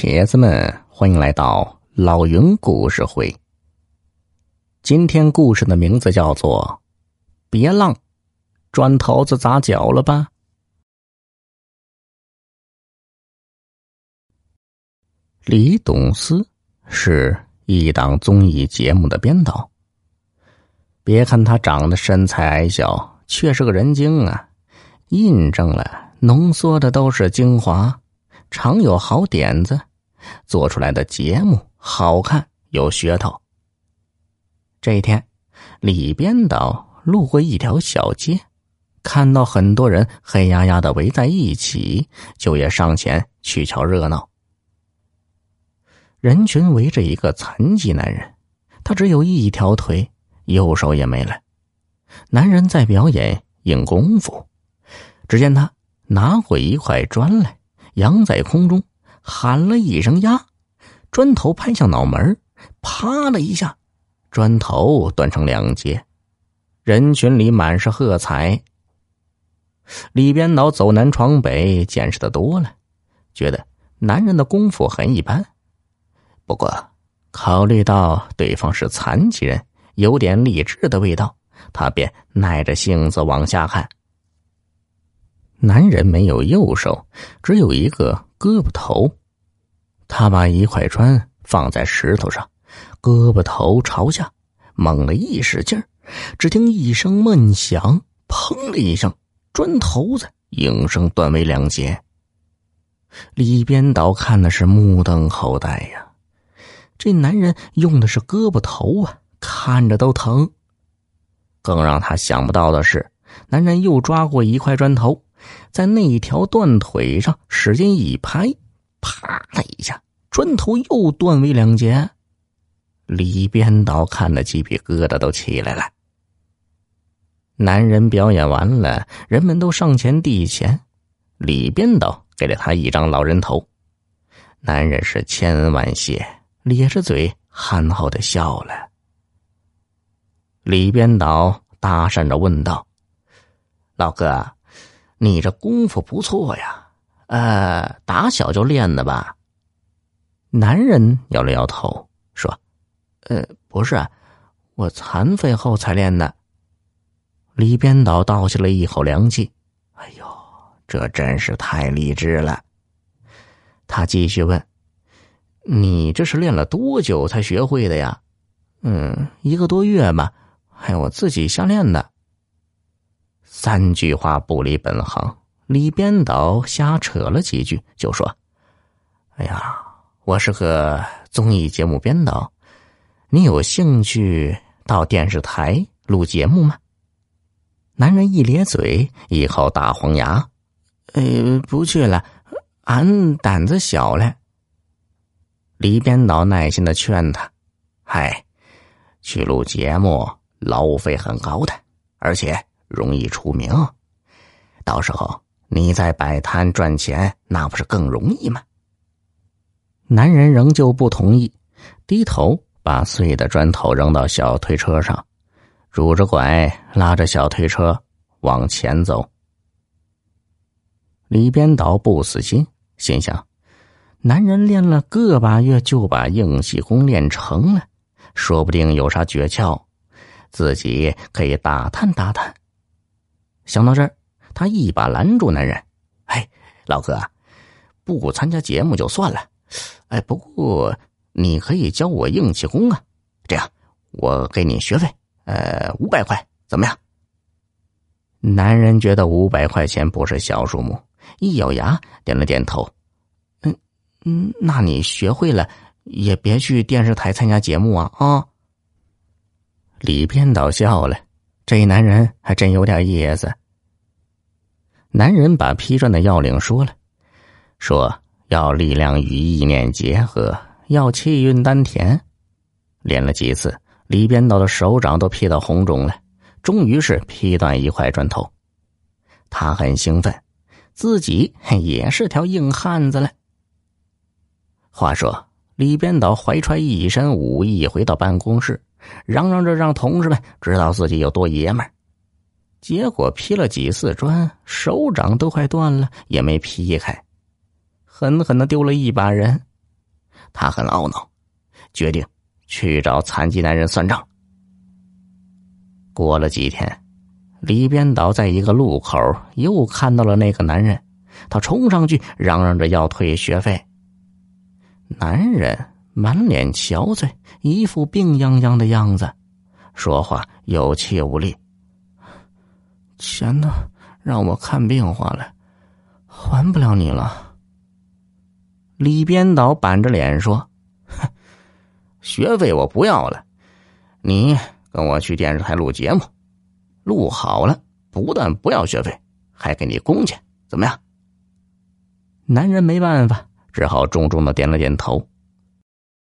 铁子们，欢迎来到老云故事会。今天故事的名字叫做《别浪》，砖头子砸脚了吧？李董思是一档综艺节目的编导。别看他长得身材矮小，却是个人精啊！印证了浓缩的都是精华，常有好点子。做出来的节目好看有噱头。这一天，李编导路过一条小街，看到很多人黑压压的围在一起，就也上前去瞧热闹。人群围着一个残疾男人，他只有一条腿，右手也没了。男人在表演硬功夫，只见他拿过一块砖来，扬在空中。喊了一声“呀”，砖头拍向脑门啪的一下，砖头断成两截。人群里满是喝彩。李编导走南闯北，见识的多了，觉得男人的功夫很一般。不过，考虑到对方是残疾人，有点励志的味道，他便耐着性子往下看。男人没有右手，只有一个胳膊头。他把一块砖放在石头上，胳膊头朝下，猛地一使劲只听一声闷响，砰的一声，砖头子应声断为两截。李编导看的是目瞪口呆呀，这男人用的是胳膊头啊，看着都疼。更让他想不到的是，男人又抓过一块砖头，在那条断腿上使劲一拍。啪的一下，砖头又断为两截。李编导看的鸡皮疙瘩都起来了。男人表演完了，人们都上前递钱，李编导给了他一张老人头。男人是千恩万谢，咧着嘴憨厚的笑了。李编导搭讪着问道：“老哥，你这功夫不错呀。”呃，打小就练的吧？男人摇了摇头，说：“呃，不是，我残废后才练的。”李编导倒吸了一口凉气：“哎呦，这真是太励志了。”他继续问：“你这是练了多久才学会的呀？”“嗯，一个多月吧，还有我自己瞎练的。”三句话不离本行。李编导瞎扯了几句，就说：“哎呀，我是个综艺节目编导，你有兴趣到电视台录节目吗？”男人一咧嘴，一口大黄牙：“呃，不去了，俺胆子小嘞。”李编导耐心的劝他：“嗨，去录节目，劳务费很高的，而且容易出名，到时候。”你在摆摊赚钱，那不是更容易吗？男人仍旧不同意，低头把碎的砖头扔到小推车上，拄着拐拉着小推车往前走。李编导不死心，心想：男人练了个把月就把硬气功练成了，说不定有啥诀窍，自己可以打探打探。想到这儿。他一把拦住男人：“哎，老哥，不参加节目就算了，哎，不过你可以教我硬气功啊。这样，我给你学费，呃，五百块，怎么样？”男人觉得五百块钱不是小数目，一咬牙点了点头：“嗯嗯，那你学会了也别去电视台参加节目啊啊！”李编导笑了，这男人还真有点意思。男人把劈砖的要领说了，说要力量与意念结合，要气运丹田。练了几次，李编导的手掌都劈到红肿了，终于是劈断一块砖头。他很兴奋，自己也是条硬汉子了。话说，李编导怀揣一身武艺回到办公室，嚷嚷着让同事们知道自己有多爷们儿。结果劈了几次砖，手掌都快断了，也没劈开，狠狠的丢了一把人。他很懊恼，决定去找残疾男人算账。过了几天，李编导在一个路口又看到了那个男人，他冲上去嚷嚷着要退学费。男人满脸憔悴，一副病殃殃的样子，说话有气无力。钱呢？让我看病花了，还不了你了。李编导板着脸说：“哼，学费我不要了，你跟我去电视台录节目，录好了不但不要学费，还给你工钱，怎么样？”男人没办法，只好重重的点了点头。